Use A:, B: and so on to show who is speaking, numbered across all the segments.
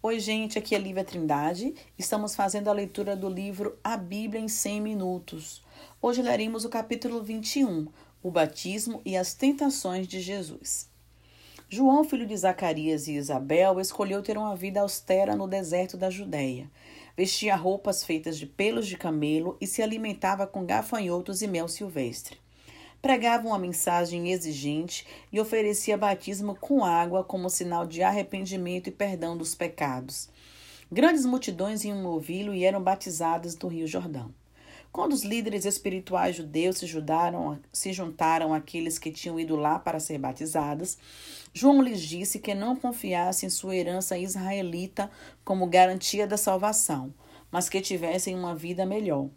A: Oi, gente, aqui é Lívia Trindade. Estamos fazendo a leitura do livro A Bíblia em 100 Minutos. Hoje leremos o capítulo 21, O Batismo e as Tentações de Jesus. João, filho de Zacarias e Isabel, escolheu ter uma vida austera no deserto da Judéia. Vestia roupas feitas de pelos de camelo e se alimentava com gafanhotos e mel silvestre pregava uma mensagem exigente e oferecia batismo com água como sinal de arrependimento e perdão dos pecados. Grandes multidões iam ouvi-lo e eram batizadas no Rio Jordão. Quando os líderes espirituais judeus se, ajudaram, se juntaram àqueles que tinham ido lá para ser batizados, João lhes disse que não confiassem em sua herança israelita como garantia da salvação, mas que tivessem uma vida melhor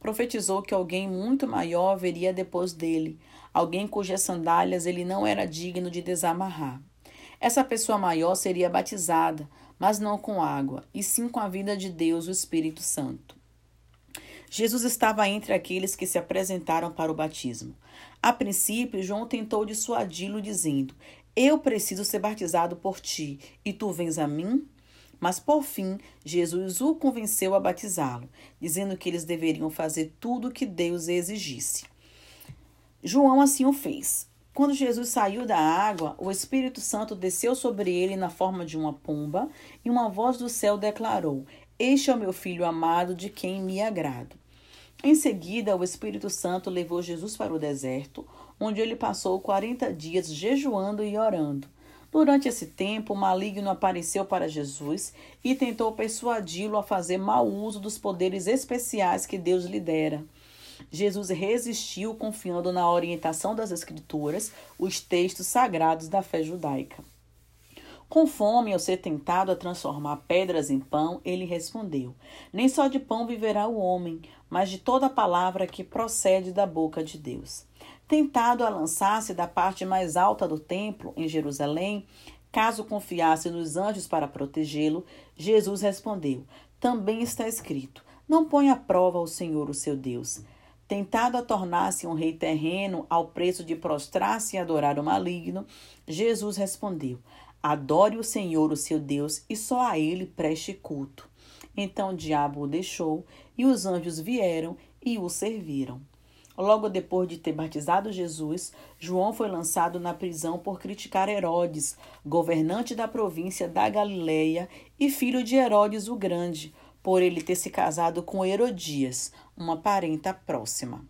A: profetizou que alguém muito maior viria depois dele, alguém cujas sandálias ele não era digno de desamarrar. Essa pessoa maior seria batizada, mas não com água, e sim com a vida de Deus, o Espírito Santo. Jesus estava entre aqueles que se apresentaram para o batismo. A princípio, João tentou dissuadi-lo, dizendo: Eu preciso ser batizado por ti, e tu vens a mim? Mas por fim, Jesus o convenceu a batizá-lo, dizendo que eles deveriam fazer tudo o que Deus exigisse. João assim o fez. Quando Jesus saiu da água, o Espírito Santo desceu sobre ele na forma de uma pomba, e uma voz do céu declarou: Este é o meu filho amado, de quem me agrado. Em seguida, o Espírito Santo levou Jesus para o deserto, onde ele passou quarenta dias jejuando e orando. Durante esse tempo, o maligno apareceu para Jesus e tentou persuadi-lo a fazer mau uso dos poderes especiais que Deus lhe dera. Jesus resistiu, confiando na orientação das Escrituras, os textos sagrados da fé judaica. Com fome, ao ser tentado a transformar pedras em pão, ele respondeu: Nem só de pão viverá o homem, mas de toda palavra que procede da boca de Deus tentado a lançar-se da parte mais alta do templo, em Jerusalém, caso confiasse nos anjos para protegê-lo, Jesus respondeu: Também está escrito: Não ponha à prova o Senhor, o seu Deus. Tentado a tornar-se um rei terreno ao preço de prostrar-se e adorar o maligno, Jesus respondeu: Adore o Senhor, o seu Deus, e só a ele preste culto. Então o diabo o deixou, e os anjos vieram e o serviram. Logo depois de ter batizado Jesus, João foi lançado na prisão por criticar Herodes, governante da província da Galileia e filho de Herodes o Grande, por ele ter se casado com Herodias, uma parenta próxima.